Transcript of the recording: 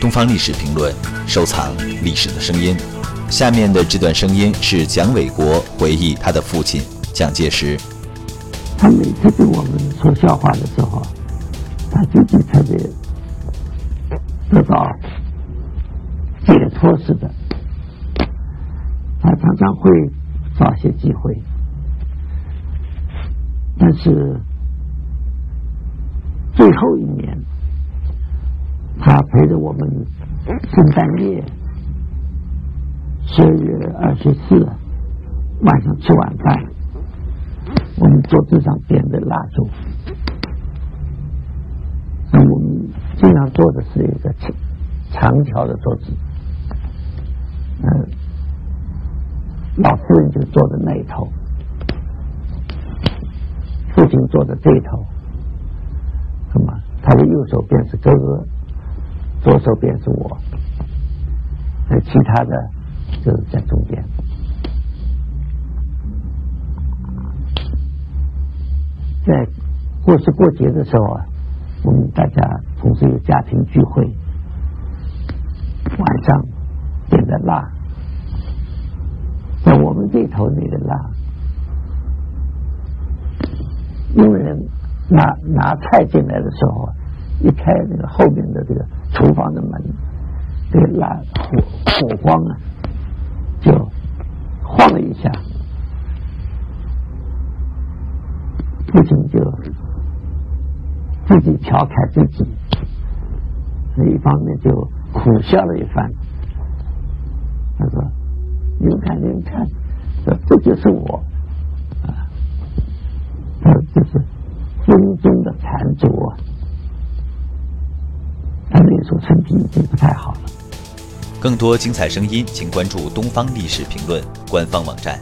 东方历史评论，收藏历史的声音。下面的这段声音是蒋纬国回忆他的父亲蒋介石。他每次对我们说笑话的时候，他自己特别得到解脱似的。他常常会找些机会，但是最后一年，陪着我们圣诞夜十二月二十四晚上吃晚饭，我们桌子上点着蜡烛，那我们经常坐的是一个长长条的桌子，嗯。老夫人就坐在那一头，父亲坐在这一头，那么他的右手边是哥哥，左手边是我，那其他的就是在中间。在过时过节的时候啊，我们大家同时有家庭聚会，晚上点的蜡。在我们这头那个蜡，因为拿拿菜进来的时候，一开那个后面的这个厨房的门，这个蓝火火光啊，就晃了一下，父亲就自己调侃自己，一方面就苦笑了一番，他说。您看，您看，这这就是我啊！这这是风中的残烛啊！他那时候身体已经不太好了。更多精彩声音，请关注《东方历史评论》官方网站。